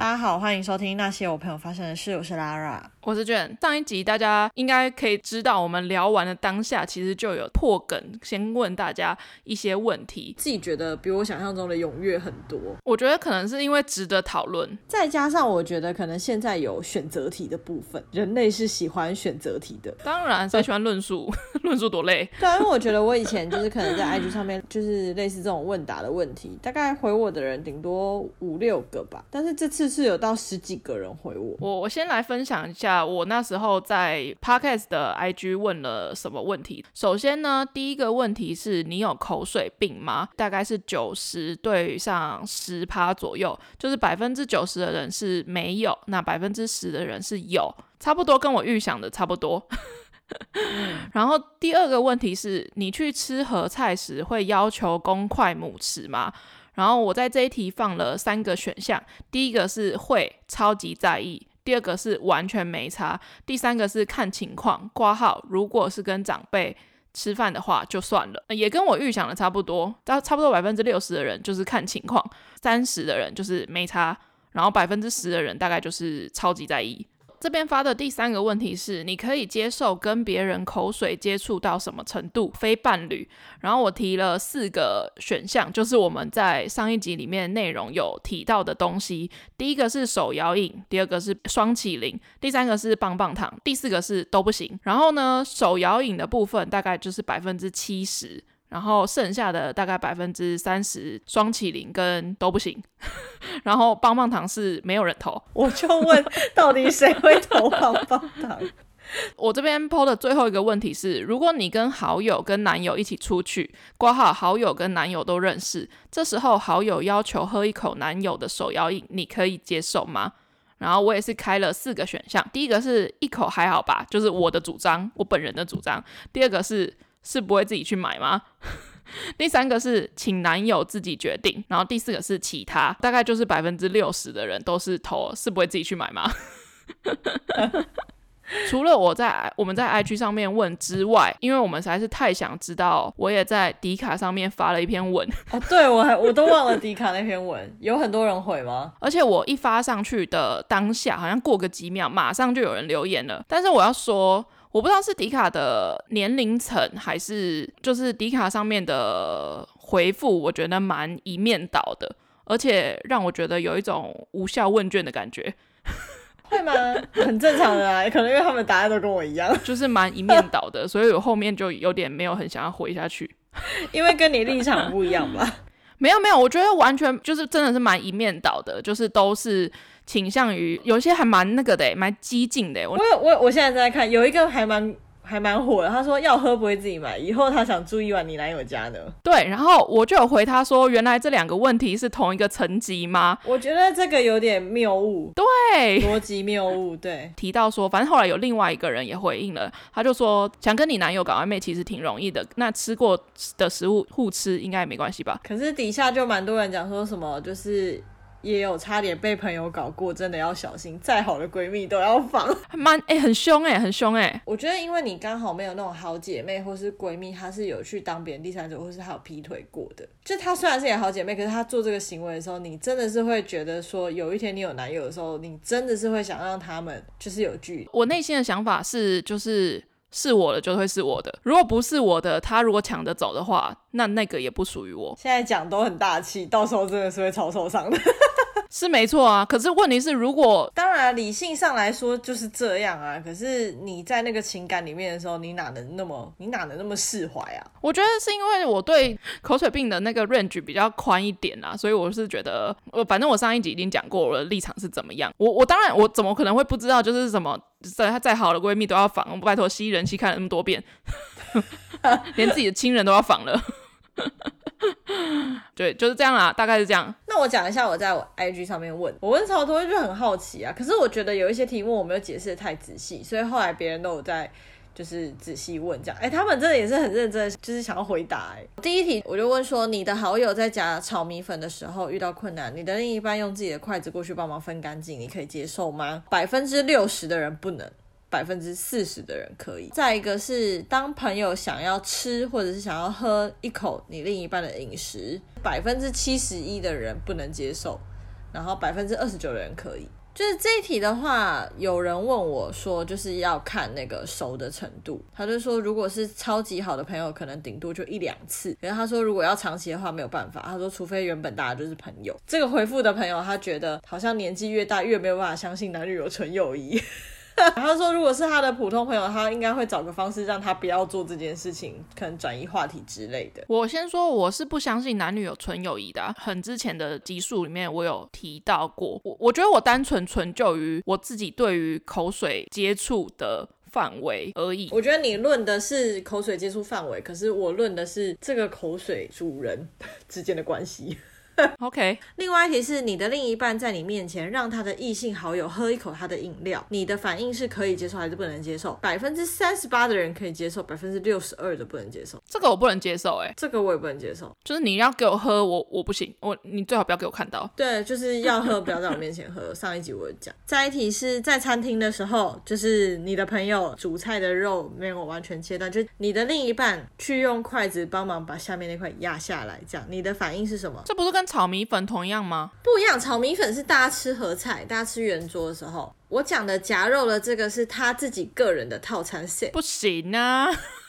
大家好，欢迎收听那些我朋友发生的事。我是 Lara，我是卷。上一集大家应该可以知道，我们聊完的当下，其实就有破梗，先问大家一些问题。自己觉得比我想象中的踊跃很多。我觉得可能是因为值得讨论，再加上我觉得可能现在有选择题的部分，人类是喜欢选择题的。当然，谁喜欢论述？论述多累。对啊，因为我觉得我以前就是可能在 IG 上面，就是类似这种问答的问题，大概回我的人顶多五六个吧。但是这次是有到十几个人回我。我我先来分享一下，我那时候在 Podcast 的 IG 问了什么问题。首先呢，第一个问题是你有口水病吗？大概是九十对上十趴左右，就是百分之九十的人是没有，那百分之十的人是有，差不多跟我预想的差不多。然后第二个问题是你去吃合菜时会要求公筷母匙吗？然后我在这一题放了三个选项，第一个是会超级在意，第二个是完全没差，第三个是看情况挂号。如果是跟长辈吃饭的话就算了，也跟我预想的差不多，到差不多百分之六十的人就是看情况，三十的人就是没差，然后百分之十的人大概就是超级在意。这边发的第三个问题是，你可以接受跟别人口水接触到什么程度？非伴侣。然后我提了四个选项，就是我们在上一集里面内容有提到的东西。第一个是手摇饮，第二个是双麒麟，第三个是棒棒糖，第四个是都不行。然后呢，手摇饮的部分大概就是百分之七十。然后剩下的大概百分之三十，双麒麟跟都不行。然后棒棒糖是没有人投，我就问到底谁会投棒棒糖？我这边 po 的最后一个问题是：如果你跟好友跟男友一起出去，括号好友跟男友都认识，这时候好友要求喝一口男友的手摇饮，你可以接受吗？然后我也是开了四个选项，第一个是一口还好吧，就是我的主张，我本人的主张。第二个是。是不会自己去买吗？第三个是请男友自己决定，然后第四个是其他，大概就是百分之六十的人都是投是不会自己去买吗？除了我在我们在 IG 上面问之外，因为我们实在是太想知道，我也在迪卡上面发了一篇文。哦，对，我还我都忘了迪卡那篇文，有很多人回吗？而且我一发上去的当下，好像过个几秒，马上就有人留言了。但是我要说。我不知道是迪卡的年龄层，还是就是迪卡上面的回复，我觉得蛮一面倒的，而且让我觉得有一种无效问卷的感觉。会吗？很正常的啊，可能因为他们答案都跟我一样，就是蛮一面倒的，所以我后面就有点没有很想要回下去，因为跟你立场不一样吧？没有没有，我觉得完全就是真的是蛮一面倒的，就是都是。倾向于有些还蛮那个的，蛮激进的。我我我我现在在看，有一个还蛮还蛮火的。他说要喝不会自己买，以后他想住一晚你男友家呢。对，然后我就有回他说，原来这两个问题是同一个层级吗？我觉得这个有点谬误，对，逻辑谬误。对，提到说，反正后来有另外一个人也回应了，他就说想跟你男友搞暧昧其实挺容易的，那吃过的食物互吃应该也没关系吧？可是底下就蛮多人讲说什么就是。也有差点被朋友搞过，真的要小心。再好的闺蜜都要防，蛮哎、欸，很凶哎、欸，很凶哎、欸。我觉得，因为你刚好没有那种好姐妹或是闺蜜，她是有去当别人第三者，或是她有劈腿过的。就她虽然是你的好姐妹，可是她做这个行为的时候，你真的是会觉得说，有一天你有男友的时候，你真的是会想让他们就是有距离。我内心的想法是，就是。是我的就会是我的，如果不是我的，他如果抢着走的话，那那个也不属于我。现在讲都很大气，到时候真的是会超受伤的。是没错啊，可是问题是，如果当然理性上来说就是这样啊，可是你在那个情感里面的时候，你哪能那么你哪能那么释怀啊？我觉得是因为我对口水病的那个 range 比较宽一点啊，所以我是觉得，我反正我上一集已经讲过我的立场是怎么样。我我当然我怎么可能会不知道，就是什么再她再好的闺蜜都要防，拜托吸人气看了那么多遍，连自己的亲人都要防了。对，就是这样啦，大概是这样。那我讲一下，我在我 IG 上面问，我问超多，就很好奇啊。可是我觉得有一些题目我没有解释的太仔细，所以后来别人都有在就是仔细问这样。哎、他们真的也是很认真，就是想要回答、欸。哎，第一题我就问说，你的好友在夹炒米粉的时候遇到困难，你的另一半用自己的筷子过去帮忙分干净，你可以接受吗？百分之六十的人不能。百分之四十的人可以。再一个是，当朋友想要吃或者是想要喝一口你另一半的饮食，百分之七十一的人不能接受。然后百分之二十九的人可以。就是这一题的话，有人问我说，就是要看那个熟的程度。他就说，如果是超级好的朋友，可能顶多就一两次。然后他说，如果要长期的话，没有办法。他说，除非原本大家就是朋友。这个回复的朋友，他觉得好像年纪越大，越没有办法相信男女有纯友谊。他说，如果是他的普通朋友，他应该会找个方式让他不要做这件事情，可能转移话题之类的。我先说，我是不相信男女有纯友谊的啊。很之前的集数里面，我有提到过。我我觉得我单纯纯就于我自己对于口水接触的范围而已。我觉得你论的是口水接触范围，可是我论的是这个口水主人之间的关系。OK，另外一题是你的另一半在你面前让他的异性好友喝一口他的饮料，你的反应是可以接受还是不能接受？百分之三十八的人可以接受，百分之六十二的不能接受。这个我不能接受，欸，哎，这个我也不能接受。就是你要给我喝，我我不行，我你最好不要给我看到。对，就是要喝，不要在我面前喝。上一集我有讲。再一题是在餐厅的时候，就是你的朋友煮菜的肉没有完全切断，就你的另一半去用筷子帮忙把下面那块压下来，这样你的反应是什么？这不是跟炒米粉同样吗？不一样，炒米粉是大家吃合菜，大家吃圆桌的时候。我讲的夹肉的这个是他自己个人的套餐 set，不行啊。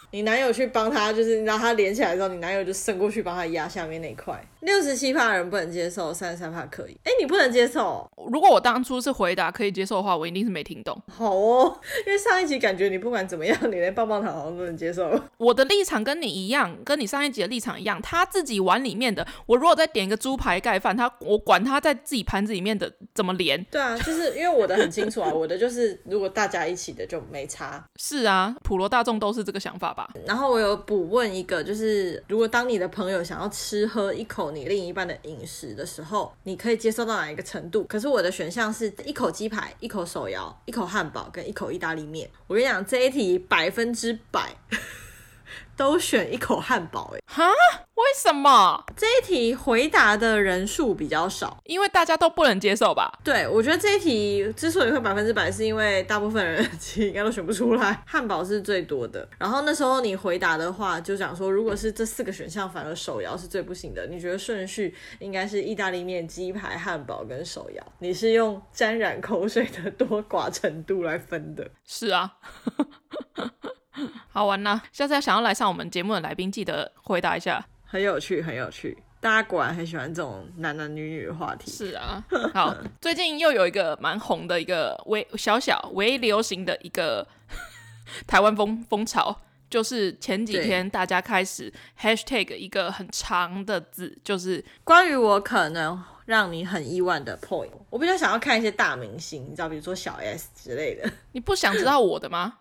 你男友去帮他，就是让他连起来之后，你男友就伸过去帮他压下面那块。六十七趴的人不能接受，三十三趴可以。哎，你不能接受？如果我当初是回答可以接受的话，我一定是没听懂。好哦，因为上一集感觉你不管怎么样，你连棒棒糖好像都能接受。我的立场跟你一样，跟你上一集的立场一样。他自己碗里面的，我如果再点一个猪排盖饭，他我管他在自己盘子里面的怎么连。对啊，就是因为我的很清楚啊，我的就是如果大家一起的就没差。是啊，普罗大众都是这个想法吧。然后我有。补问一个，就是如果当你的朋友想要吃喝一口你另一半的饮食的时候，你可以接受到哪一个程度？可是我的选项是一口鸡排、一口手摇、一口汉堡跟一口意大利面。我跟你讲，这一题百分之百。都选一口汉堡，哎，哈？为什么？这一题回答的人数比较少，因为大家都不能接受吧？对，我觉得这一题之所以会百分之百，是因为大部分人其实应该都选不出来，汉堡是最多的。然后那时候你回答的话，就讲说，如果是这四个选项，反而手摇是最不行的。你觉得顺序应该是意大利面、鸡排、汉堡跟手摇？你是用沾染口水的多寡程度来分的？是啊。好玩呐！下次想要来上我们节目的来宾，记得回答一下，很有趣，很有趣。大家果然很喜欢这种男男女女的话题。是啊，好，最近又有一个蛮红的一个微小小微流行的一个 台湾风风潮，就是前几天大家开始 hashtag 一个很长的字，就是关于我可能让你很意外的 point。我比较想要看一些大明星，你知道，比如说小 S 之类的。你不想知道我的吗？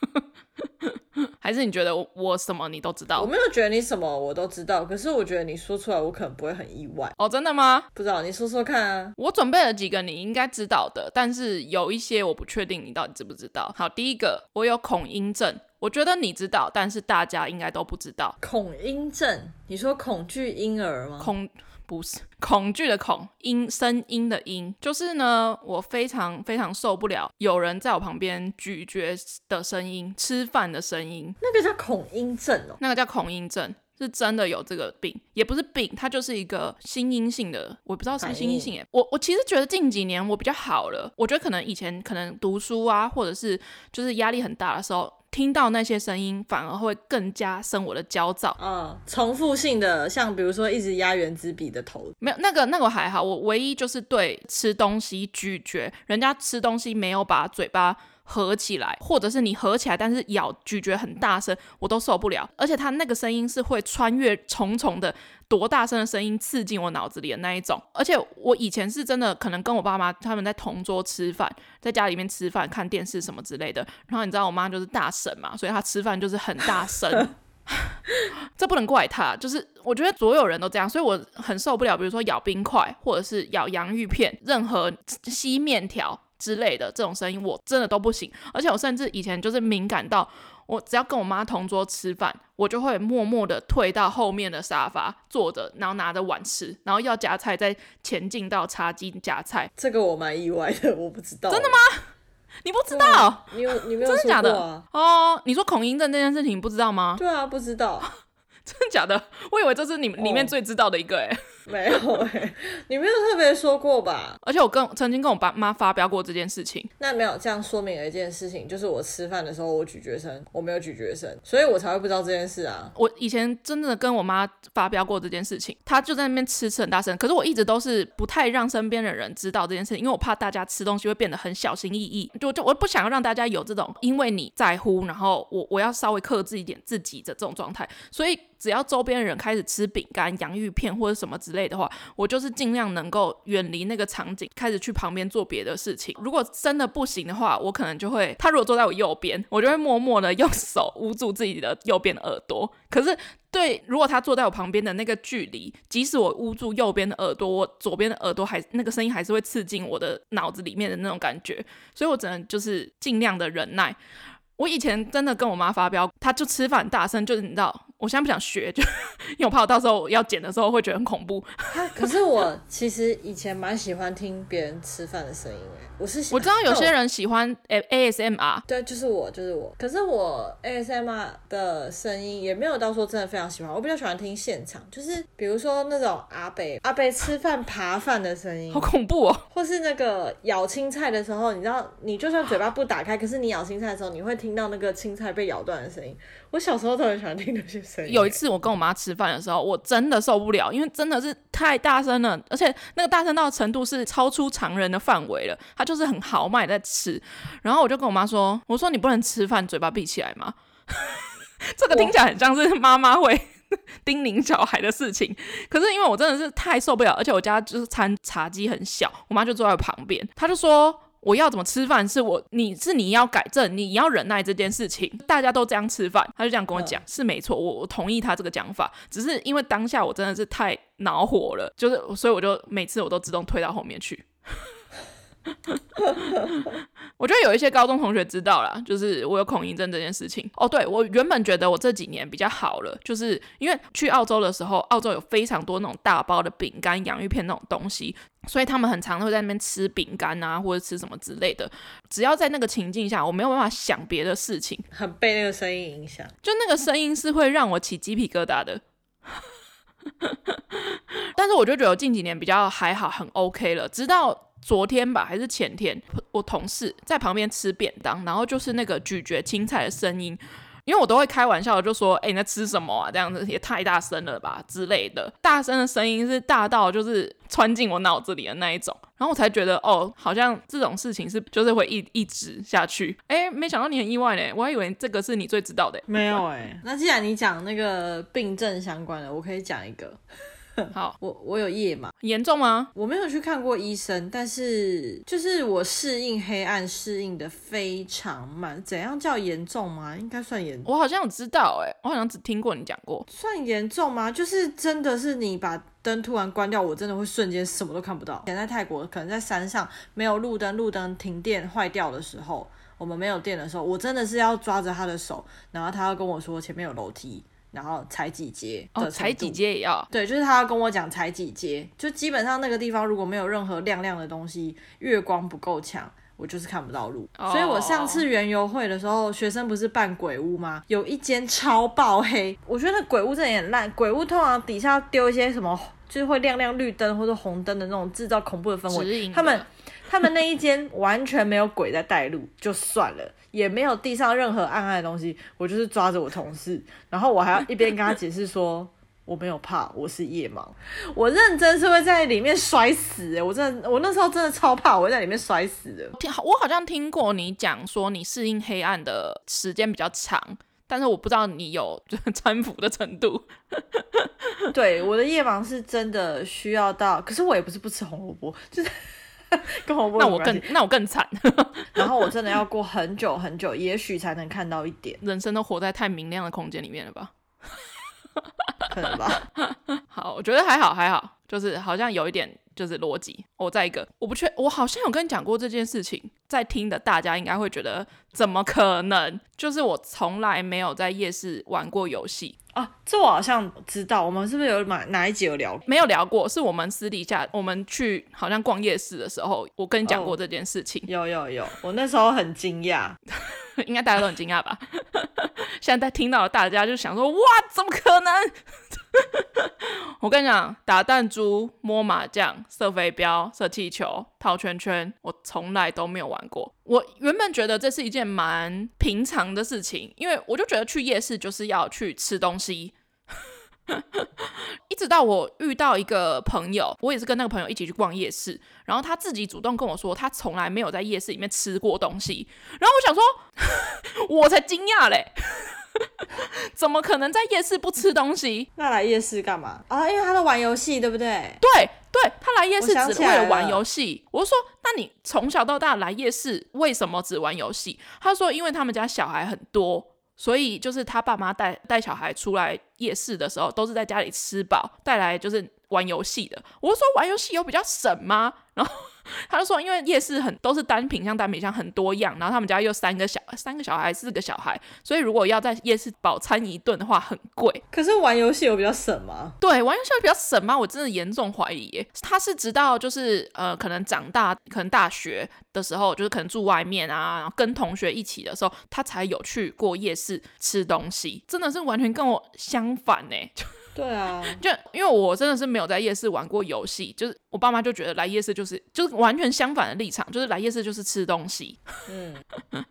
还是你觉得我什么你都知道？我没有觉得你什么我都知道，可是我觉得你说出来我可能不会很意外哦。真的吗？不知道，你说说看啊。我准备了几个你应该知道的，但是有一些我不确定你到底知不知道。好，第一个，我有恐音症，我觉得你知道，但是大家应该都不知道。恐音症？你说恐惧婴儿吗？恐。不是恐惧的恐，音声音的音，就是呢，我非常非常受不了有人在我旁边咀嚼的声音，吃饭的声音，那个叫恐音症哦，那个叫恐音症，是真的有这个病，也不是病，它就是一个心因性的，我不知道是心因性诶，我我其实觉得近几年我比较好了，我觉得可能以前可能读书啊，或者是就是压力很大的时候。听到那些声音，反而会更加生我的焦躁。嗯，重复性的，像比如说一直压原子笔的头，没有那个那个还好。我唯一就是对吃东西咀嚼，人家吃东西没有把嘴巴合起来，或者是你合起来，但是咬咀嚼很大声，我都受不了。而且他那个声音是会穿越重重的。多大声的声音刺进我脑子里的那一种，而且我以前是真的可能跟我爸妈他们在同桌吃饭，在家里面吃饭看电视什么之类的，然后你知道我妈就是大婶嘛，所以她吃饭就是很大声，这不能怪她，就是我觉得所有人都这样，所以我很受不了，比如说咬冰块或者是咬洋芋片，任何吸面条之类的这种声音我真的都不行，而且我甚至以前就是敏感到。我只要跟我妈同桌吃饭，我就会默默的退到后面的沙发坐着，然后拿着碗吃，然后要夹菜再前进到茶几夹菜。这个我蛮意外的，我不知道。真的吗？你不知道？你有你没有啊？真的假的？哦，你说恐音症这件事情你不知道吗？对啊，不知道。真的假的？我以为这是你里面最知道的一个哎。没有哎、欸，你没有特别说过吧？而且我跟曾经跟我爸妈发飙过这件事情。那没有这样说明了一件事情，就是我吃饭的时候我咀嚼声，我没有咀嚼声，所以我才会不知道这件事啊。我以前真的跟我妈发飙过这件事情，她就在那边吃吃很大声，可是我一直都是不太让身边的人知道这件事情，因为我怕大家吃东西会变得很小心翼翼，就就我不想要让大家有这种因为你在乎，然后我我要稍微克制一点自己的这种状态，所以。只要周边人开始吃饼干、洋芋片或者什么之类的话，我就是尽量能够远离那个场景，开始去旁边做别的事情。如果真的不行的话，我可能就会，他如果坐在我右边，我就会默默的用手捂住自己的右边的耳朵。可是对，如果他坐在我旁边的那个距离，即使我捂住右边的耳朵，我左边的耳朵还那个声音还是会刺进我的脑子里面的那种感觉，所以我只能就是尽量的忍耐。我以前真的跟我妈发飙，她就吃饭大声，就是你知道。我现在不想学，就 因为我怕我到时候要剪的时候会觉得很恐怖。可是我其实以前蛮喜欢听别人吃饭的声音诶，我是我知道有些人喜欢 ASMR，对，就是我，就是我。可是我 ASMR 的声音也没有到说真的非常喜欢，我比较喜欢听现场，就是比如说那种阿北阿北吃饭扒饭的声音，好恐怖哦。或是那个咬青菜的时候，你知道，你就算嘴巴不打开，可是你咬青菜的时候，你会听到那个青菜被咬断的声音。我小时候特别喜欢听那些。有一次我跟我妈吃饭的时候，我真的受不了，因为真的是太大声了，而且那个大声到的程度是超出常人的范围了。她就是很豪迈在吃，然后我就跟我妈说：“我说你不能吃饭嘴巴闭起来吗？” 这个听起来很像是妈妈会 叮咛小孩的事情，可是因为我真的是太受不了，而且我家就是餐茶几很小，我妈就坐在旁边，她就说。我要怎么吃饭？是我，你是你要改正，你要忍耐这件事情。大家都这样吃饭，他就这样跟我讲，嗯、是没错，我我同意他这个讲法。只是因为当下我真的是太恼火了，就是所以我就每次我都自动退到后面去。我觉得有一些高中同学知道啦，就是我有恐音症这件事情。哦，对，我原本觉得我这几年比较好了，就是因为去澳洲的时候，澳洲有非常多那种大包的饼干、洋芋片那种东西，所以他们很常会在那边吃饼干啊，或者吃什么之类的。只要在那个情境下，我没有办法想别的事情，很被那个声音影响，就那个声音是会让我起鸡皮疙瘩的。但是我就觉得我近几年比较还好，很 OK 了，直到。昨天吧，还是前天，我同事在旁边吃便当，然后就是那个咀嚼青菜的声音，因为我都会开玩笑，就说：“哎、欸，你在吃什么啊？这样子也太大声了吧之类的。”大声的声音是大到就是穿进我脑子里的那一种，然后我才觉得哦，好像这种事情是就是会一一直下去。哎、欸，没想到你很意外呢，我还以为这个是你最知道的。没有哎、欸，那既然你讲那个病症相关的，我可以讲一个。好，我我有夜盲，严重吗？我没有去看过医生，但是就是我适应黑暗适应的非常慢。怎样叫严重吗？应该算严重。我好像有知道、欸，哎，我好像只听过你讲过。算严重吗？就是真的是你把灯突然关掉，我真的会瞬间什么都看不到。以前在泰国，可能在山上没有路灯，路灯停电坏掉的时候，我们没有电的时候，我真的是要抓着他的手，然后他要跟我说前面有楼梯。然后踩几阶哦，踩几阶也要对，就是他要跟我讲踩几阶，就基本上那个地方如果没有任何亮亮的东西，月光不够强，我就是看不到路。哦、所以我上次园游会的时候，学生不是办鬼屋吗？有一间超爆黑，我觉得鬼屋真的很烂。鬼屋通常底下丢一些什么，就是会亮亮绿灯或者红灯的那种，制造恐怖的氛围。他们他们那一间完全没有鬼在带路，就算了。也没有地上任何暗暗的东西，我就是抓着我同事，然后我还要一边跟他解释说我没有怕，我是夜盲，我认真是会在里面摔死，欸，我真的，我那时候真的超怕，我会在里面摔死的。我好像听过你讲说你适应黑暗的时间比较长，但是我不知道你有 搀扶的程度。对，我的夜盲是真的需要到，可是我也不是不吃红萝卜，就是。跟我那我更那我更惨，然后我真的要过很久很久，也许才能看到一点。人生都活在太明亮的空间里面了吧？可能吧。好，我觉得还好还好，就是好像有一点就是逻辑。我再一个，我不确，我好像有跟你讲过这件事情，在听的大家应该会觉得怎么可能？就是我从来没有在夜市玩过游戏。啊，这我好像知道，我们是不是有哪哪一集有聊？没有聊过，是我们私底下我们去好像逛夜市的时候，我跟你讲过这件事情。哦、有有有，我那时候很惊讶，应该大家都很惊讶吧？现在在听到的大家就想说，哇，怎么可能？我跟你讲，打弹珠、摸麻将、射飞镖、射气球、套圈圈，我从来都没有玩过。我原本觉得这是一件蛮平常的事情，因为我就觉得去夜市就是要去吃东西。一直到我遇到一个朋友，我也是跟那个朋友一起去逛夜市，然后他自己主动跟我说，他从来没有在夜市里面吃过东西。然后我想说，我才惊讶嘞，怎么可能在夜市不吃东西？那来夜市干嘛啊？因为他在玩游戏，对不对？对对，他来夜市只为了玩游戏。我就说，那你从小到大来夜市，为什么只玩游戏？他说，因为他们家小孩很多。所以就是他爸妈带带小孩出来夜市的时候，都是在家里吃饱，带来就是玩游戏的。我说玩游戏有比较省吗？然后。他就说，因为夜市很都是单品像，单品项很多样，然后他们家又三个小三个小孩，四个小孩，所以如果要在夜市饱餐一顿的话，很贵。可是玩游戏有比较省吗？对，玩游戏有比较省吗？我真的严重怀疑耶。他是直到就是呃，可能长大，可能大学的时候，就是可能住外面啊，然后跟同学一起的时候，他才有去过夜市吃东西。真的是完全跟我相反呢。对啊，就因为我真的是没有在夜市玩过游戏，就是我爸妈就觉得来夜市就是就是完全相反的立场，就是来夜市就是吃东西，嗯，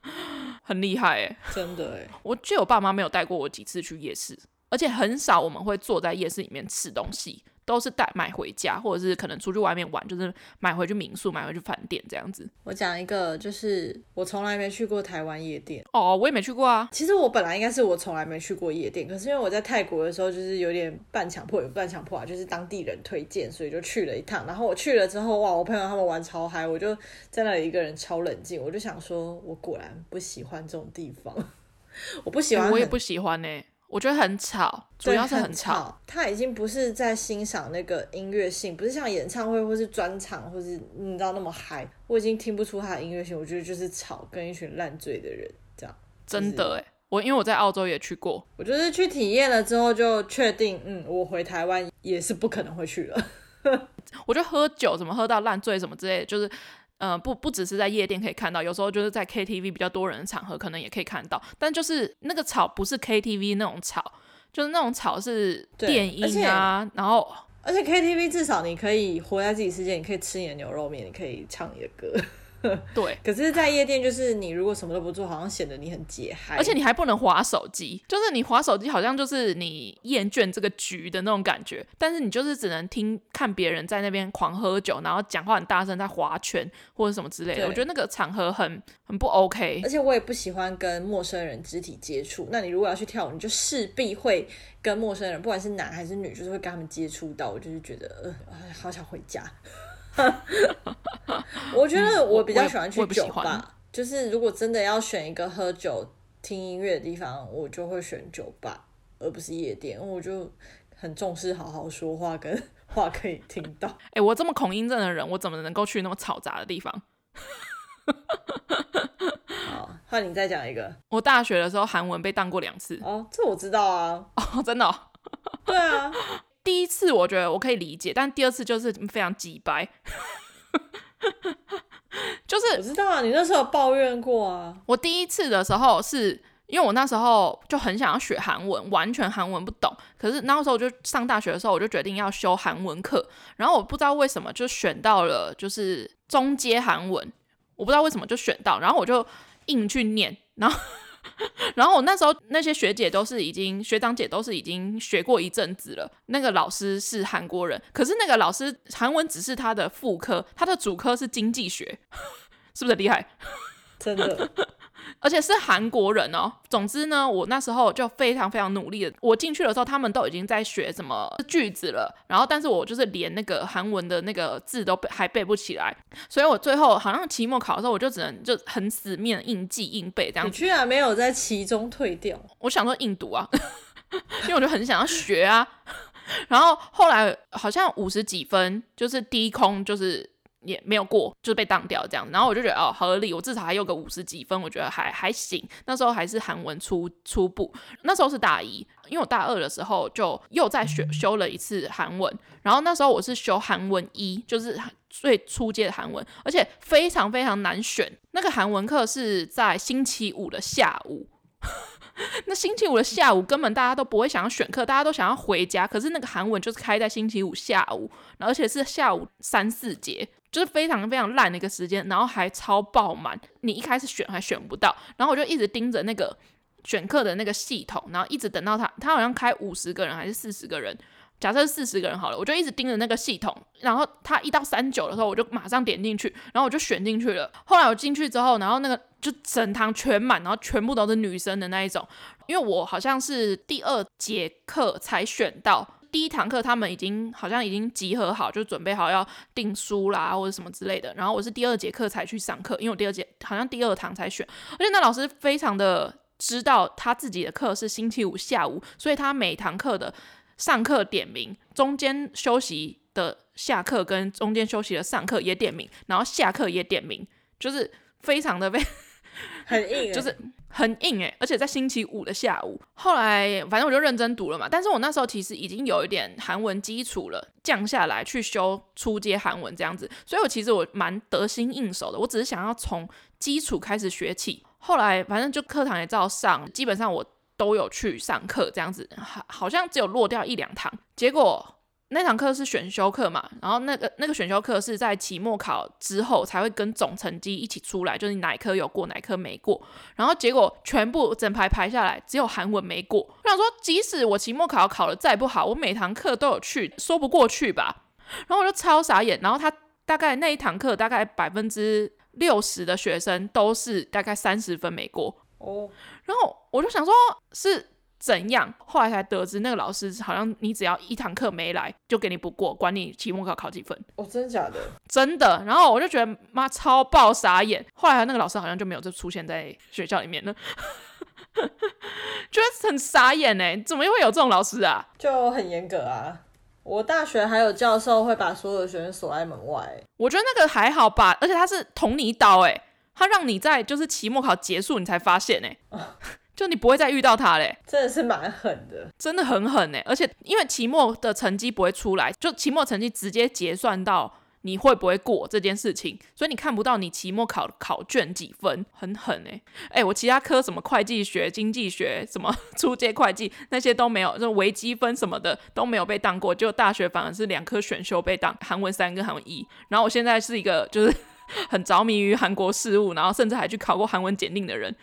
很厉害哎，真的哎，我记得我爸妈没有带过我几次去夜市，而且很少我们会坐在夜市里面吃东西。都是带买回家，或者是可能出去外面玩，就是买回去民宿，买回去饭店这样子。我讲一个，就是我从来没去过台湾夜店哦，我也没去过啊。其实我本来应该是我从来没去过夜店，可是因为我在泰国的时候就是有点半强迫，有半强迫啊，就是当地人推荐，所以就去了一趟。然后我去了之后，哇，我朋友他们玩超嗨，我就在那里一个人超冷静。我就想说，我果然不喜欢这种地方，我不喜欢，我也不喜欢呢、欸。我觉得很吵，主要是很吵。他已经不是在欣赏那个音乐性，不是像演唱会或是专场，或是你知道那么嗨。我已经听不出他的音乐性，我觉得就是吵，跟一群烂醉的人这样。真的哎，我因为我在澳洲也去过，我就是去体验了之后就确定，嗯，我回台湾也是不可能会去了。我觉得喝酒怎么喝到烂醉什么之类的，就是。呃，不不只是在夜店可以看到，有时候就是在 KTV 比较多人的场合，可能也可以看到。但就是那个吵不是 KTV 那种吵，就是那种吵是电音啊，然后而且 KTV 至少你可以活在自己世界，你可以吃你的牛肉面，你可以唱你的歌。对，可是，在夜店就是你如果什么都不做，好像显得你很解嗨，而且你还不能划手机，就是你划手机好像就是你厌倦这个局的那种感觉，但是你就是只能听看别人在那边狂喝酒，然后讲话很大声，在划拳或者什么之类的。我觉得那个场合很很不 OK，而且我也不喜欢跟陌生人肢体接触。那你如果要去跳舞，你就势必会跟陌生人，不管是男还是女，就是会跟他们接触到。我就是觉得，呃，好想回家。我觉得我比较喜欢去酒吧，就是如果真的要选一个喝酒听音乐的地方，我就会选酒吧，而不是夜店。我就很重视好好说话跟 话可以听到。哎、欸，我这么恐音症的人，我怎么能够去那么嘈杂的地方？好，换你再讲一个。我大学的时候韩文被当过两次。哦，这我知道啊。哦，真的、哦？对啊。第一次我觉得我可以理解，但第二次就是非常机掰。就是我知道啊，你那时候抱怨过啊。我第一次的时候是因为我那时候就很想要学韩文，完全韩文不懂。可是那时候我就上大学的时候，我就决定要修韩文课。然后我不知道为什么就选到了就是中阶韩文，我不知道为什么就选到，然后我就硬去念，然后。然后我那时候那些学姐都是已经学长姐都是已经学过一阵子了，那个老师是韩国人，可是那个老师韩文只是他的副科，他的主科是经济学，是不是很厉害？真的。而且是韩国人哦。总之呢，我那时候就非常非常努力的。我进去的时候，他们都已经在学什么句子了。然后，但是我就是连那个韩文的那个字都背还背不起来。所以我最后好像期末考的时候，我就只能就很死命硬记硬背这样子。你居然没有在其中退掉？我想说硬读啊，因为我就很想要学啊。然后后来好像五十几分，就是低空就是。也没有过，就是被当掉这样，然后我就觉得哦，合理，我至少还有个五十几分，我觉得还还行。那时候还是韩文初初步，那时候是大一，因为我大二的时候就又再学修了一次韩文，然后那时候我是修韩文一，就是最初阶的韩文，而且非常非常难选。那个韩文课是在星期五的下午。那星期五的下午根本大家都不会想要选课，大家都想要回家。可是那个韩文就是开在星期五下午，而且是下午三四节，就是非常非常烂的一个时间，然后还超爆满。你一开始选还选不到，然后我就一直盯着那个选课的那个系统，然后一直等到他，他好像开五十个人还是四十个人。假设四十个人好了，我就一直盯着那个系统，然后他一到三九的时候，我就马上点进去，然后我就选进去了。后来我进去之后，然后那个就整堂全满，然后全部都是女生的那一种。因为我好像是第二节课才选到，第一堂课他们已经好像已经集合好，就准备好要订书啦或者什么之类的。然后我是第二节课才去上课，因为我第二节好像第二堂才选，而且那老师非常的知道他自己的课是星期五下午，所以他每堂课的。上课点名，中间休息的下课跟中间休息的上课也点名，然后下课也点名，就是非常的被很硬，就是很硬诶。而且在星期五的下午，后来反正我就认真读了嘛。但是我那时候其实已经有一点韩文基础了，降下来去修初阶韩文这样子，所以我其实我蛮得心应手的。我只是想要从基础开始学起，后来反正就课堂也照上，基本上我。都有去上课，这样子好，好像只有落掉一两堂。结果那堂课是选修课嘛，然后那个那个选修课是在期末考之后才会跟总成绩一起出来，就是你哪一科有过，哪一科没过。然后结果全部整排排下来，只有韩文没过。我想说，即使我期末考考的再不好，我每堂课都有去，说不过去吧？然后我就超傻眼。然后他大概那一堂课大概百分之六十的学生都是大概三十分没过。哦，然后我就想说，是怎样？后来才得知，那个老师好像你只要一堂课没来，就给你不过，管你期末考考几分。哦，真的假的？真的。然后我就觉得妈超爆傻眼。后来那个老师好像就没有再出现在学校里面了，觉得很傻眼哎，怎么又会有这种老师啊？就很严格啊。我大学还有教授会把所有的学生锁在门外。我觉得那个还好吧，而且他是捅你一刀哎。他让你在就是期末考结束，你才发现呢、欸，就你不会再遇到他嘞、欸，真的是蛮狠的，真的很狠呢、欸。而且因为期末的成绩不会出来，就期末成绩直接结算到你会不会过这件事情，所以你看不到你期末考考卷几分，很狠哎、欸。哎、欸，我其他科什么会计学、经济学、什么初阶会计 那些都没有，就微积分什么的都没有被当过，就大学反而是两科选修被当，韩文三跟韩文一。然后我现在是一个就是。很着迷于韩国事务，然后甚至还去考过韩文检定的人，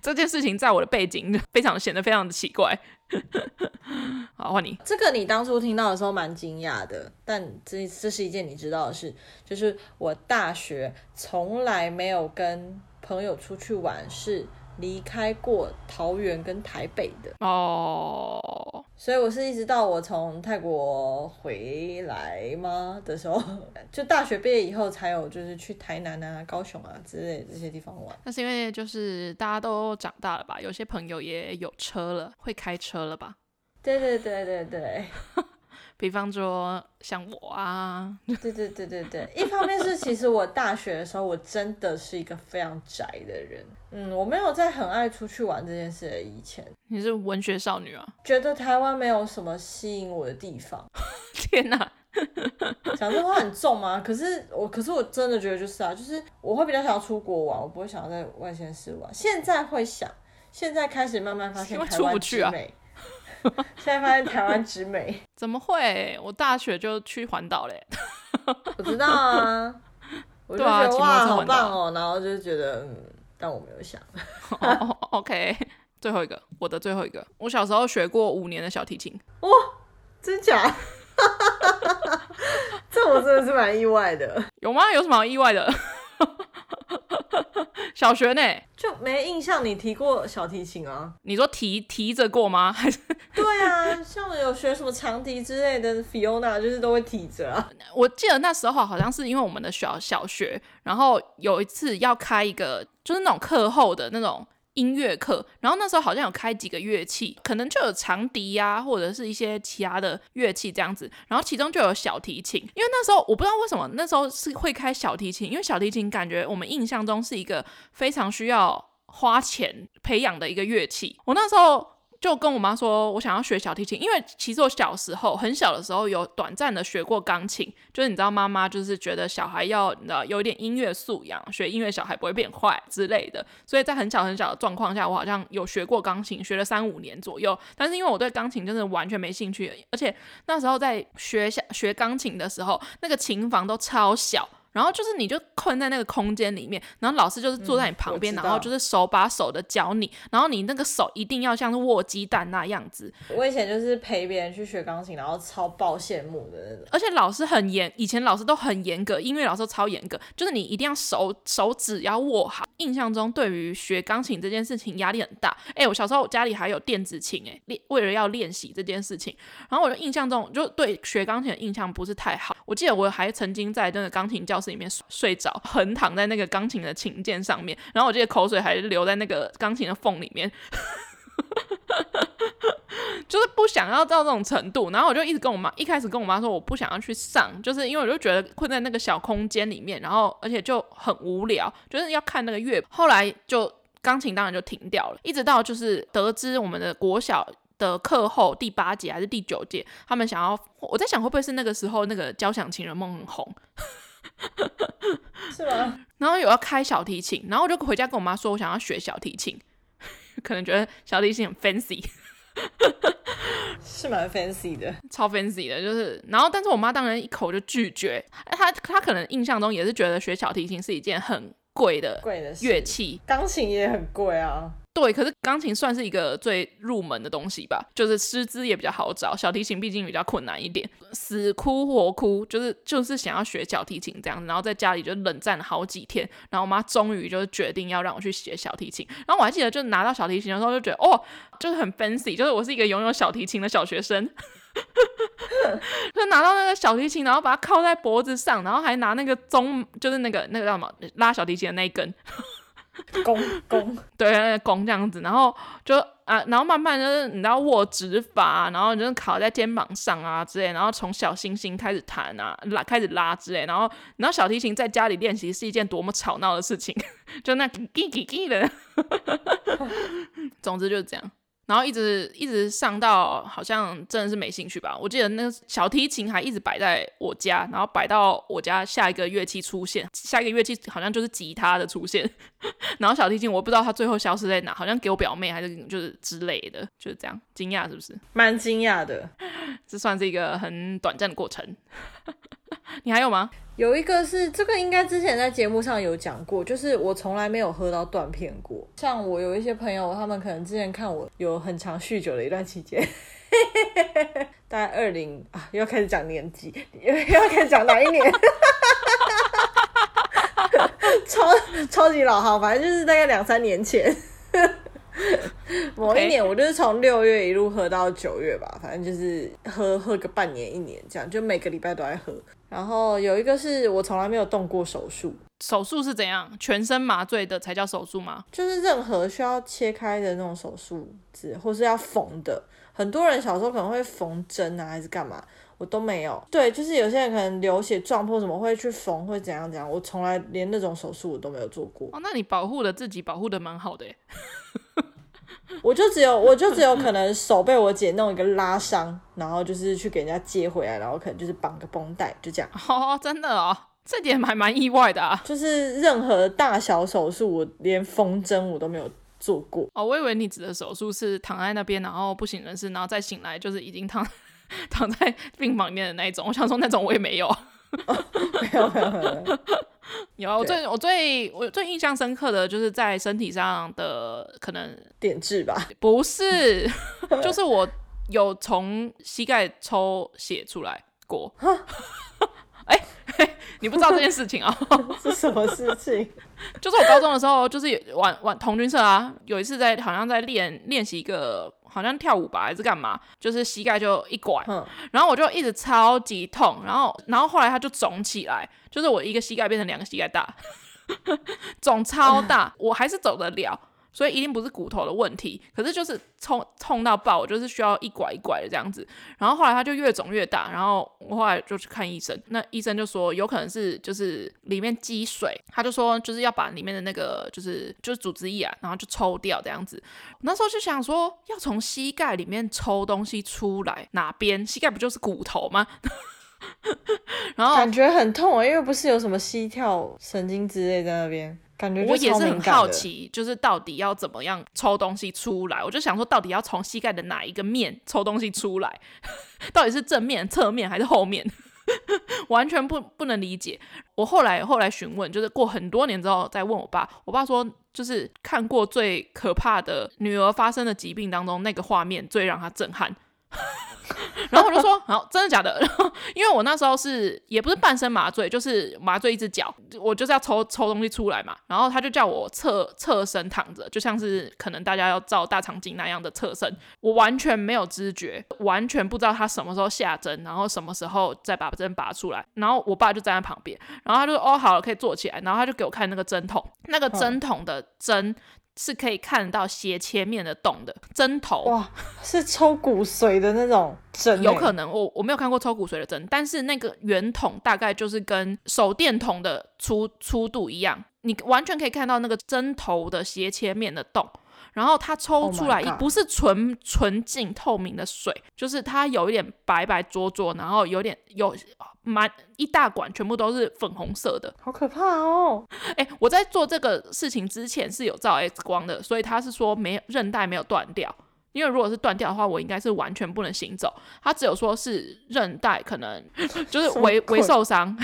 这件事情在我的背景非常显得非常的奇怪。好，换你。这个你当初听到的时候蛮惊讶的，但这这是一件你知道的事，就是我大学从来没有跟朋友出去玩，是离开过桃园跟台北的哦。所以我是一直到我从泰国回来吗的时候，就大学毕业以后才有，就是去台南啊、高雄啊之类的这些地方玩。那是因为就是大家都长大了吧，有些朋友也有车了，会开车了吧？对对对对对。比方说像我啊，对对对对对，一方面是其实我大学的时候我真的是一个非常宅的人，嗯，我没有在很爱出去玩这件事的以前。你是文学少女啊？觉得台湾没有什么吸引我的地方。天哪，讲这话很重吗？可是我，可是我真的觉得就是啊，就是我会比较想要出国玩，我不会想要在外县市玩。现在会想，现在开始慢慢发现 台湾之美。现在发现台湾直美，怎么会？我大学就去环岛嘞。我知道啊，我就觉得、啊、哇，好棒哦，然后就觉得嗯，但我没有想。oh, OK，最后一个，我的最后一个，我小时候学过五年的小提琴。哇，真假？这我真的是蛮意外的。有吗？有什么好意外的？小学呢，就没印象你提过小提琴啊？你说提提着过吗？还是？对啊，像有学什么长笛之类的，Fiona 就是都会提着啊。我记得那时候好像是因为我们的小小学，然后有一次要开一个，就是那种课后的那种。音乐课，然后那时候好像有开几个乐器，可能就有长笛呀、或者是一些其他的乐器这样子。然后其中就有小提琴，因为那时候我不知道为什么那时候是会开小提琴，因为小提琴感觉我们印象中是一个非常需要花钱培养的一个乐器。我那时候就跟我妈说，我想要学小提琴，因为其实我小时候很小的时候有短暂的学过钢琴，就是你知道妈妈就是觉得小孩要有一点音乐素养，学音乐小孩不会变坏之类的，所以在很小很小的状况下，我好像有学过钢琴，学了三五年左右。但是因为我对钢琴真的完全没兴趣，而且那时候在学校学钢琴的时候，那个琴房都超小。然后就是你就困在那个空间里面，然后老师就是坐在你旁边，嗯、然后就是手把手的教你，然后你那个手一定要像是握鸡蛋那样子。我以前就是陪别人去学钢琴，然后超爆羡慕的那种。而且老师很严，以前老师都很严格，音乐老师都超严格，就是你一定要手手指要握好。印象中对于学钢琴这件事情压力很大。哎，我小时候我家里还有电子琴，哎，练为了要练习这件事情，然后我就印象中就对学钢琴的印象不是太好。我记得我还曾经在那个钢琴教室里面睡着，横躺在那个钢琴的琴键上面，然后我记得口水还留在那个钢琴的缝里面，就是不想要到这种程度。然后我就一直跟我妈，一开始跟我妈说我不想要去上，就是因为我就觉得困在那个小空间里面，然后而且就很无聊，就是要看那个乐。后来就钢琴当然就停掉了，一直到就是得知我们的国小。的课后第八节还是第九节，他们想要，我在想会不会是那个时候那个交响情人梦很红，是吗？然后有要开小提琴，然后我就回家跟我妈说，我想要学小提琴，可能觉得小提琴很 fancy，是蛮 fancy 的，超 fancy 的，就是，然后但是我妈当然一口就拒绝，她她可能印象中也是觉得学小提琴是一件很贵的贵的乐器，钢琴也很贵啊。对，可是钢琴算是一个最入门的东西吧，就是师资也比较好找。小提琴毕竟比较困难一点，死哭活哭，就是就是想要学小提琴这样，然后在家里就冷战了好几天，然后我妈终于就是决定要让我去学小提琴。然后我还记得，就拿到小提琴的时候就觉得，哦，就是很 fancy，就是我是一个拥有小提琴的小学生，就拿到那个小提琴，然后把它靠在脖子上，然后还拿那个中，就是那个那个叫什么拉小提琴的那一根。弓弓，对，弓这样子，然后就啊，然后慢慢就是你知道握指法，然后就是靠在肩膀上啊之类，然后从小星星开始弹啊，拉开始拉之类，然后然后小提琴在家里练习是一件多么吵闹的事情，就那叽叽叽的，总之就是这样。然后一直一直上到好像真的是没兴趣吧。我记得那个小提琴还一直摆在我家，然后摆到我家下一个乐器出现，下一个乐器好像就是吉他的出现。然后小提琴我不知道它最后消失在哪，好像给我表妹还是就是之类的，就是这样。惊讶是不是？蛮惊讶的，这算是一个很短暂的过程。你还有吗？有一个是这个，应该之前在节目上有讲过，就是我从来没有喝到断片过。像我有一些朋友，他们可能之前看我有很长酗酒的一段期间，大概二零啊，又要开始讲年纪，又要开始讲哪一年，超超级老号，反正就是大概两三年前。某一年，我就是从六月一路喝到九月吧，反正就是喝喝个半年一年这样，就每个礼拜都在喝。然后有一个是我从来没有动过手术，手术是怎样？全身麻醉的才叫手术吗？就是任何需要切开的那种手术，或是要缝的。很多人小时候可能会缝针啊，还是干嘛，我都没有。对，就是有些人可能流血撞破什么会去缝，会怎样怎样，我从来连那种手术我都没有做过。哦，那你保护了自己，保护的蛮好的耶。我就只有，我就只有可能手被我姐弄一个拉伤，然后就是去给人家接回来，然后可能就是绑个绷带，就这样。哦，真的哦，这点还蛮意外的啊。就是任何大小手术，我连缝针我都没有做过。哦，我以为你指的手术是躺在那边，然后不省人事，然后再醒来就是已经躺 躺在病房里面的那一种。我想说那种我也没有。哦，没有没有没有。有 我最我最我最印象深刻的就是在身体上的可能点痣吧？不是，就是我有从膝盖抽血出来过。你不知道这件事情啊？是什么事情？就是我高中的时候，就是玩玩童军社啊，有一次在好像在练练习一个。好像跳舞吧，还是干嘛？就是膝盖就一拐，嗯、然后我就一直超级痛，然后，然后后来它就肿起来，就是我一个膝盖变成两个膝盖大，肿超大，嗯、我还是走得了，所以一定不是骨头的问题。可是就是痛痛到爆，我就是需要一拐一拐的这样子。然后后来它就越肿越大，然后我后来就去看医生，那医生就说有可能是就是里面积水，他就说就是要把里面的那个就是就是组织液啊，然后就抽掉这样子。那时候就想说，要从膝盖里面抽东西出来，哪边？膝盖不就是骨头吗？然后感觉很痛啊，因为不是有什么膝跳神经之类在那边，感觉我也是很好奇，就是到底要怎么样抽东西出来？我就想说，到底要从膝盖的哪一个面抽东西出来？到底是正面、侧面还是后面？完全不不能理解。我后来后来询问，就是过很多年之后再问我爸，我爸说，就是看过最可怕的女儿发生的疾病当中，那个画面最让他震撼。然后我就说，好，真的假的？然后因为我那时候是也不是半身麻醉，就是麻醉一只脚，我就是要抽抽东西出来嘛。然后他就叫我侧侧身躺着，就像是可能大家要照大肠镜那样的侧身。我完全没有知觉，完全不知道他什么时候下针，然后什么时候再把针拔出来。然后我爸就站在旁边，然后他就说：“哦，好了，可以坐起来。”然后他就给我看那个针筒，那个针筒的针。是可以看到斜切面的洞的针头，哇，是抽骨髓的那种针，有可能我我没有看过抽骨髓的针，但是那个圆筒大概就是跟手电筒的粗粗度一样，你完全可以看到那个针头的斜切面的洞。然后它抽出来不是纯纯净透明的水，就是它有一点白白浊浊，然后有点有蛮一大管，全部都是粉红色的，好可怕哦！哎，我在做这个事情之前是有照 X 光的，所以他是说没韧带没有断掉，因为如果是断掉的话，我应该是完全不能行走。他只有说是韧带可能就是微 微受伤。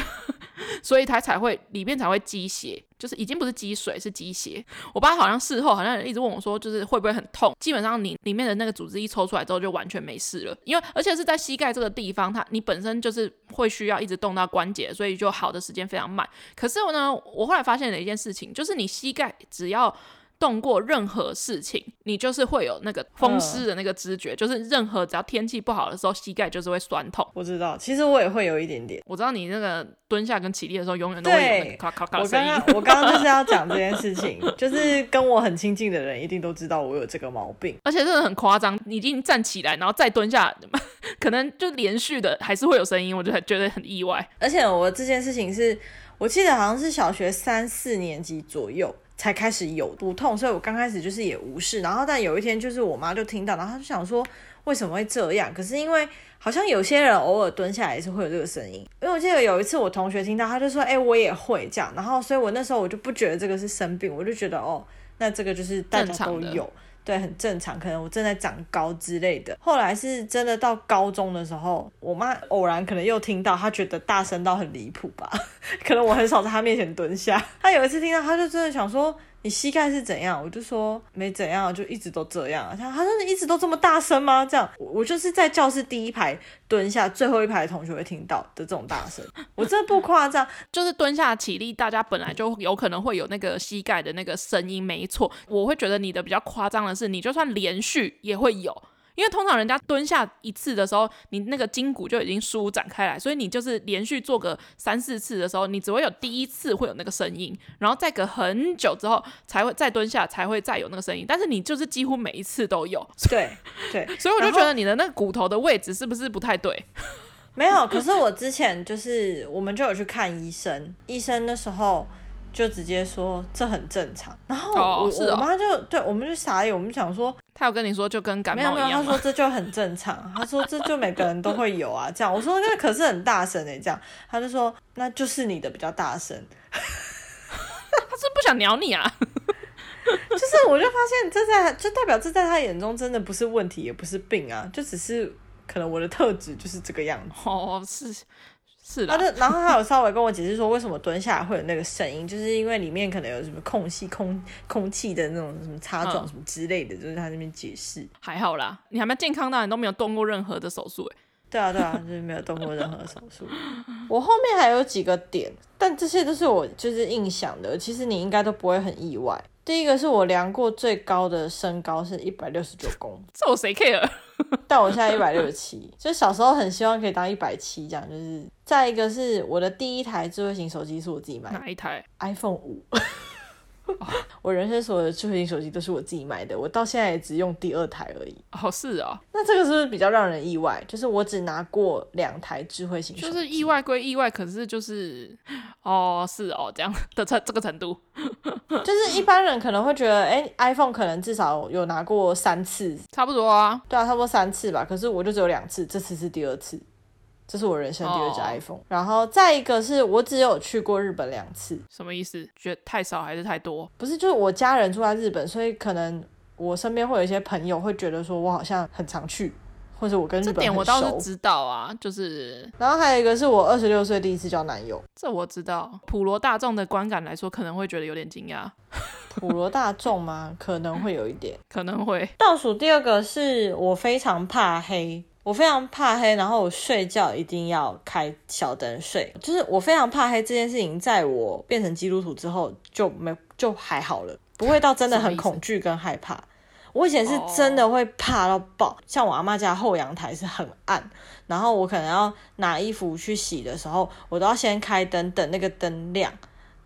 所以它才会里面才会积血，就是已经不是积水，是积血。我爸好像事后好像一直问我说，就是会不会很痛？基本上你里面的那个组织一抽出来之后就完全没事了，因为而且是在膝盖这个地方，它你本身就是会需要一直动到关节，所以就好的时间非常慢。可是我呢，我后来发现了一件事情，就是你膝盖只要动过任何事情，你就是会有那个风湿的那个知觉，嗯、就是任何只要天气不好的时候，膝盖就是会酸痛。我知道，其实我也会有一点点。我知道你那个蹲下跟起立的时候，永远都会有那个咔咔咔声音。我刚刚我刚刚就是要讲这件事情，就是跟我很亲近的人一定都知道我有这个毛病，而且真的很夸张。你已经站起来，然后再蹲下，可能就连续的还是会有声音，我就觉得很意外。而且我这件事情是我记得好像是小学三四年级左右。才开始有不痛，所以我刚开始就是也无视。然后，但有一天就是我妈就听到，然后她就想说为什么会这样？可是因为好像有些人偶尔蹲下来也是会有这个声音。因为我记得有一次我同学听到，他就说：“哎、我也会这样。”然后，所以我那时候我就不觉得这个是生病，我就觉得哦，那这个就是大家都有。对，很正常，可能我正在长高之类的。后来是真的到高中的时候，我妈偶然可能又听到，她觉得大声到很离谱吧，可能我很少在她面前蹲下。她有一次听到，她就真的想说。你膝盖是怎样？我就说没怎样，就一直都这样。他他说你一直都这么大声吗？这样我就是在教室第一排蹲下，最后一排的同学会听到的这种大声。我真的不夸张，就是蹲下起立，大家本来就有可能会有那个膝盖的那个声音，没错。我会觉得你的比较夸张的是，你就算连续也会有。因为通常人家蹲下一次的时候，你那个筋骨就已经舒展开来，所以你就是连续做个三四次的时候，你只会有第一次会有那个声音，然后再隔很久之后才会再蹲下才会再有那个声音。但是你就是几乎每一次都有，对 对，所以我就觉得你的那个骨头的位置是不是不太对？没有，可是我之前就是我们就有去看医生，医生那时候。就直接说这很正常，然后我、哦哦、我妈就对我们就傻眼，我们想说他有跟你说就跟感冒一样，没有没有，他说这就很正常，他说这就每个人都会有啊，这样。我说那可是很大声哎，这样。他就说那就是你的比较大声，他是不想鸟你啊，就是我就发现这在就代表这在他眼中真的不是问题，也不是病啊，就只是可能我的特质就是这个样子。哦是。是的，他就然后他有稍微跟我解释说，为什么蹲下来会有那个声音，就是因为里面可能有什么空隙、空空气的那种什么擦撞什么之类的，嗯、就是他那边解释。还好啦，你还蛮健康的，你都没有动过任何的手术哎。对啊对啊，就是没有动过任何手术。我后面还有几个点，但这些都是我就是印象的，其实你应该都不会很意外。第一个是我量过最高的身高是一百六十九公，这我谁 care？但我现在一百六十七，就小时候很希望可以当一百七这样。就是再一个是我的第一台智慧型手机是我自己买的，哪一台？iPhone 五。我人生所有的智慧型手机都是我自己买的，我到现在也只用第二台而已。哦，是哦。那这个是不是比较让人意外？就是我只拿过两台智慧型手机，就是意外归意外，可是就是哦，是哦，这样的程这个程度，就是一般人可能会觉得，哎、欸，iPhone 可能至少有拿过三次，差不多啊。对啊，差不多三次吧。可是我就只有两次，这次是第二次。这是我人生第二只 iPhone，、oh. 然后再一个是我只有去过日本两次，什么意思？觉得太少还是太多？不是，就是我家人住在日本，所以可能我身边会有一些朋友会觉得说我好像很常去，或者我跟日本熟。这点我倒是知道啊，就是。然后还有一个是我二十六岁第一次交男友，这我知道。普罗大众的观感来说，可能会觉得有点惊讶。普罗大众吗？可能会有一点，可能会。倒数第二个是我非常怕黑。我非常怕黑，然后我睡觉一定要开小灯睡。就是我非常怕黑这件事情，在我变成基督徒之后就没就还好了，不会到真的很恐惧跟害怕。我以前是真的会怕到爆，像我阿妈家后阳台是很暗，然后我可能要拿衣服去洗的时候，我都要先开灯，等那个灯亮，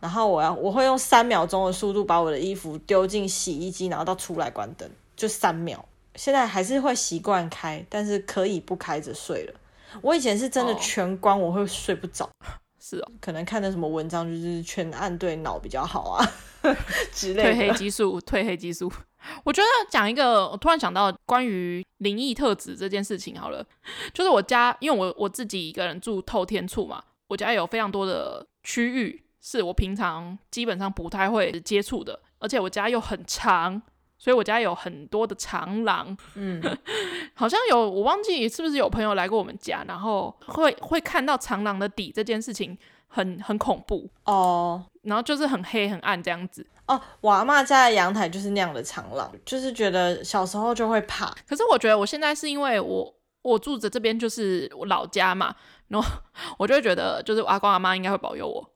然后我要我会用三秒钟的速度把我的衣服丢进洗衣机，然后到出来关灯，就三秒。现在还是会习惯开，但是可以不开着睡了。我以前是真的全关，我会睡不着。是哦，可能看的什么文章，就是全暗对脑比较好啊 之类的。褪黑激素，褪黑激素。我觉得讲一个，我突然想到关于灵异特质这件事情好了，就是我家，因为我我自己一个人住透天处嘛，我家有非常多的区域是我平常基本上不太会接触的，而且我家又很长。所以我家有很多的长廊，嗯，好像有我忘记是不是有朋友来过我们家，然后会会看到长廊的底这件事情很很恐怖哦，然后就是很黑很暗这样子哦。我阿妈家的阳台就是那样的长廊，就是觉得小时候就会怕。可是我觉得我现在是因为我我住着这边就是我老家嘛，然后 我就会觉得就是我阿公阿妈应该会保佑我，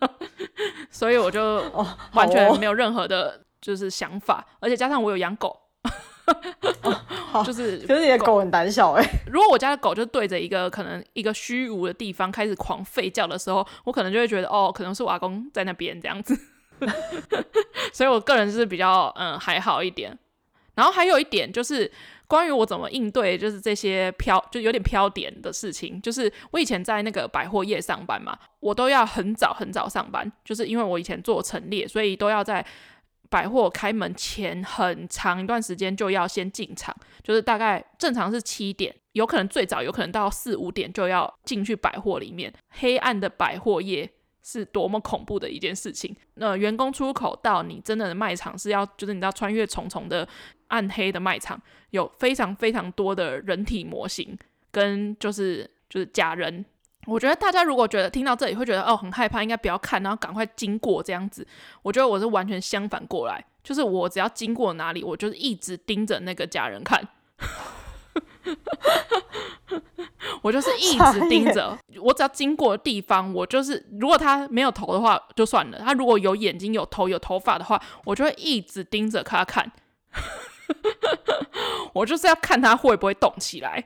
所以我就完全没有任何的。就是想法，而且加上我有养狗，哦、就是可是你的狗很胆小哎。如果我家的狗就对着一个可能一个虚无的地方开始狂吠叫的时候，我可能就会觉得哦，可能是我阿公在那边这样子。所以我个人是比较嗯还好一点。然后还有一点就是关于我怎么应对就是这些飘就有点飘点的事情，就是我以前在那个百货业上班嘛，我都要很早很早上班，就是因为我以前做陈列，所以都要在。百货开门前很长一段时间就要先进场，就是大概正常是七点，有可能最早有可能到四五点就要进去百货里面。黑暗的百货业是多么恐怖的一件事情。那员工出口到你真的卖场是要，就是你知道穿越重重的暗黑的卖场，有非常非常多的人体模型跟就是就是假人。我觉得大家如果觉得听到这里会觉得哦很害怕，应该不要看，然后赶快经过这样子。我觉得我是完全相反过来，就是我只要经过哪里，我就是一直盯着那个假人看。我就是一直盯着，我只要经过的地方，我就是如果他没有头的话就算了，他如果有眼睛、有头、有头发的话，我就会一直盯着他看。我就是要看他会不会动起来。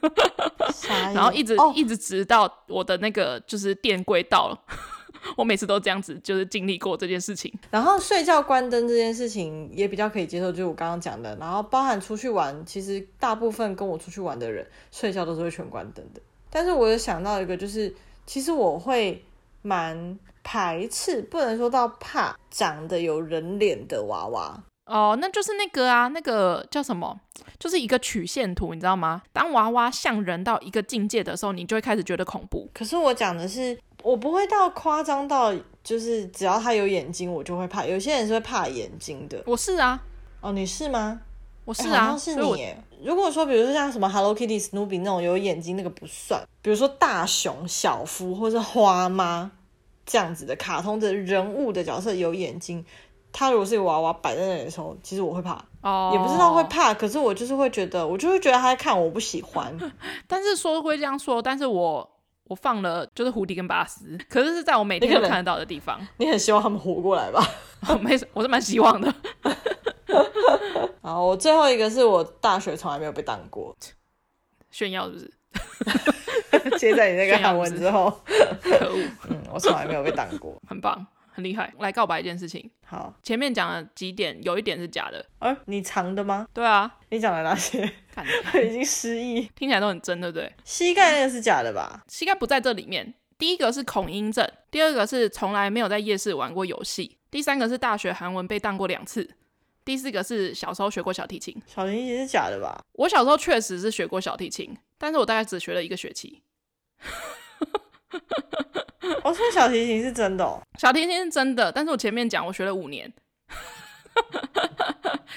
然后一直、哦、一直直到我的那个就是电柜到了，我每次都这样子，就是经历过这件事情。然后睡觉关灯这件事情也比较可以接受，就是我刚刚讲的。然后包含出去玩，其实大部分跟我出去玩的人睡觉都是会全关灯的。但是我有想到一个，就是其实我会蛮排斥，不能说到怕长得有人脸的娃娃。哦，那就是那个啊，那个叫什么？就是一个曲线图，你知道吗？当娃娃像人到一个境界的时候，你就会开始觉得恐怖。可是我讲的是，我不会到夸张到，就是只要他有眼睛，我就会怕。有些人是会怕眼睛的。我是啊。哦，你是吗？我是啊。好像是你耶。如果说，比如说像什么 Hello Kitty、Snoopy 那种有眼睛，那个不算。比如说大熊、小夫或是花妈这样子的卡通的人物的角色有眼睛。他如果是一个娃娃摆在那里的时候，其实我会怕，oh. 也不知道会怕，可是我就是会觉得，我就会觉得他在看我，我不喜欢。但是说会这样说，但是我我放了就是胡迪跟巴斯，可是是在我每天都看得到的地方。你很希望他们活过来吧？没，我是蛮希望的。好，我最后一个是我大学从来没有被当过，炫耀是不是？接在你那个韩文之后，可恶，嗯，我从来没有被当过，很棒。很厉害。来告白一件事情，好，前面讲了几点，有一点是假的。哎、欸，你藏的吗？对啊，你讲了哪些？看 已经失忆，听起来都很真，对不对？膝盖那个是假的吧？膝盖不在这里面。第一个是恐音症，第二个是从来没有在夜市玩过游戏，第三个是大学韩文被当过两次，第四个是小时候学过小提琴。小提琴是假的吧？我小时候确实是学过小提琴，但是我大概只学了一个学期。我说、哦、小提琴是真的哦，小提琴是真的，但是我前面讲我学了五年。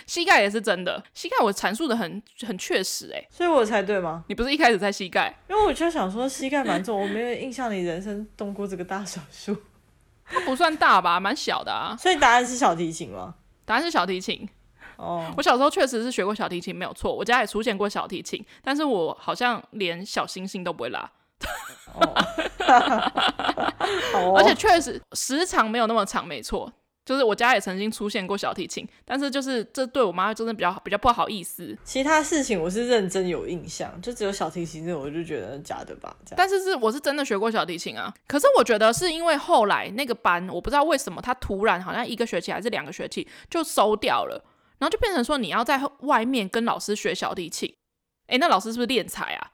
膝盖也是真的，膝盖我阐述的很很确实哎，所以我猜对吗？你不是一开始猜膝盖？因为我就想说膝盖蛮重，我没有印象你人生动过这个大手术。它不算大吧，蛮小的啊。所以答案是小提琴吗？答案是小提琴。哦，我小时候确实是学过小提琴，没有错。我家也出现过小提琴，但是我好像连小星星都不会拉。哦，而且确实时长没有那么长，没错。就是我家也曾经出现过小提琴，但是就是这对我妈真的比较比较不好意思。其他事情我是认真有印象，就只有小提琴这我就觉得假的吧。但是是我是真的学过小提琴啊。可是我觉得是因为后来那个班，我不知道为什么他突然好像一个学期还是两个学期就收掉了，然后就变成说你要在外面跟老师学小提琴。诶，那老师是不是练才啊？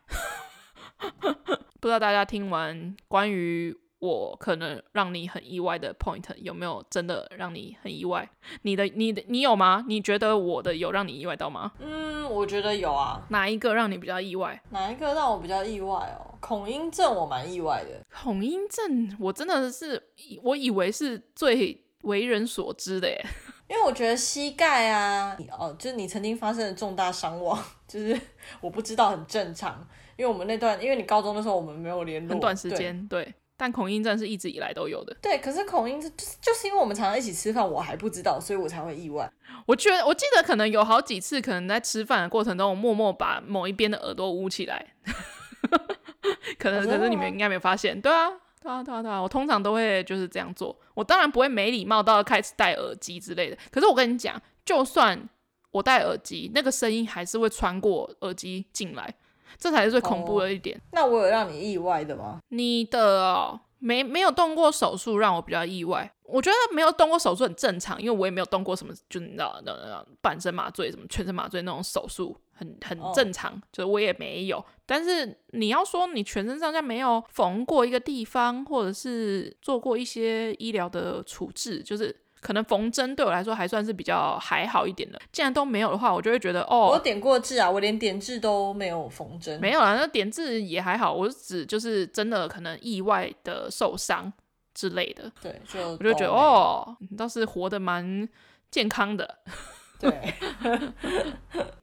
不知道大家听完关于。我可能让你很意外的 point 有没有真的让你很意外？你的、你的、你有吗？你觉得我的有让你意外到吗？嗯，我觉得有啊。哪一个让你比较意外？哪一个让我比较意外哦？恐音症我蛮意外的。恐音症我真的是我以为是最为人所知的耶，因为我觉得膝盖啊，哦，就是你曾经发生的重大伤亡，就是 我不知道很正常。因为我们那段，因为你高中的时候我们没有联络，很短时间，对。对但恐音症是一直以来都有的。对，可是恐音症就是就是因为我们常常一起吃饭，我还不知道，所以我才会意外。我觉得我记得可能有好几次，可能在吃饭的过程中，我默默把某一边的耳朵捂起来。可能可是你们应该没有发现，对啊，对啊，对啊，对啊。我通常都会就是这样做。我当然不会没礼貌到开始戴耳机之类的。可是我跟你讲，就算我戴耳机，那个声音还是会穿过耳机进来。这才是最恐怖的一点。哦，那我有让你意外的吗？你的哦，没没有动过手术，让我比较意外。我觉得没有动过手术很正常，因为我也没有动过什么，就你知道那那半身麻醉、什么全身麻醉那种手术，很很正常。哦、就是我也没有。但是你要说你全身上下没有缝过一个地方，或者是做过一些医疗的处置，就是。可能缝针对我来说还算是比较还好一点的，既然都没有的话，我就会觉得哦，我点过痣啊，我连点痣都没有缝针，没有啊，那点痣也还好，我是指就是真的可能意外的受伤之类的，对，就我就觉得哦，你倒是活得蛮健康的，对，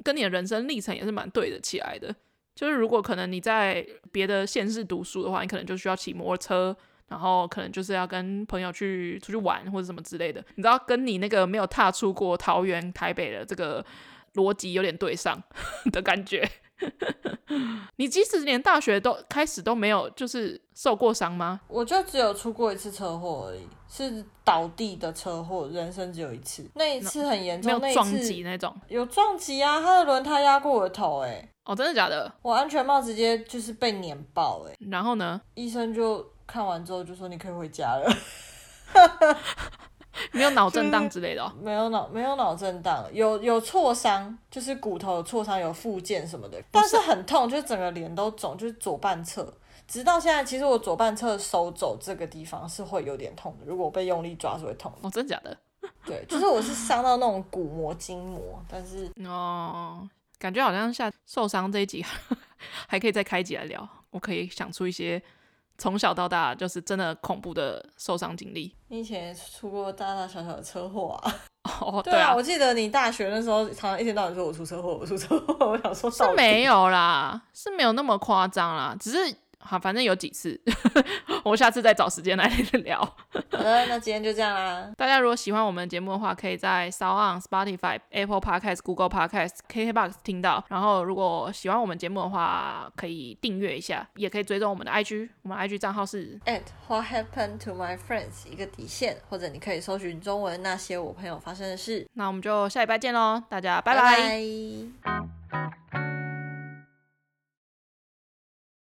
跟你的人生历程也是蛮对得起来的，就是如果可能你在别的县市读书的话，你可能就需要骑摩托车。然后可能就是要跟朋友去出去玩或者什么之类的，你知道，跟你那个没有踏出过桃园、台北的这个逻辑有点对上 的感觉。你即使连大学都开始都没有，就是受过伤吗？我就只有出过一次车祸而已，是倒地的车祸，人生只有一次。那一次很严重，没有撞击那种，有撞击啊，他的轮胎压过我的头，哎，哦，真的假的？我安全帽直接就是被碾爆，哎，然后呢？医生就。看完之后就说你可以回家了，没有脑震荡之类的、哦，没有脑没有脑震荡，有有挫伤，就是骨头有挫伤，有复健什么的，但是很痛，就是整个脸都肿，就是左半侧，直到现在，其实我左半侧手肘这个地方是会有点痛的，如果我被用力抓是会痛的。哦，真的假的？对，就是我是伤到那种骨膜筋膜，但是哦，感觉好像下受伤这一集 还可以再开一集来聊，我可以想出一些。从小到大就是真的恐怖的受伤经历。你以前出过大大小小的车祸啊？哦，对啊，我记得你大学那时候常常一天到晚说我出车祸，我出车祸。我想说是没有啦，是没有那么夸张啦，只是。好，反正有几次，我下次再找时间来聊。好的，那今天就这样啦。大家如果喜欢我们的节目的话，可以在 SoundOn、Spotify、Apple Podcast、Google Podcast、KKBox 听到。然后，如果喜欢我们节目的话，可以订阅一下，也可以追踪我们的 IG。我们 IG 账号是 at What Happened to My Friends 一个底线，或者你可以搜寻中文那些我朋友发生的事。那我们就下礼拜见喽，大家拜拜。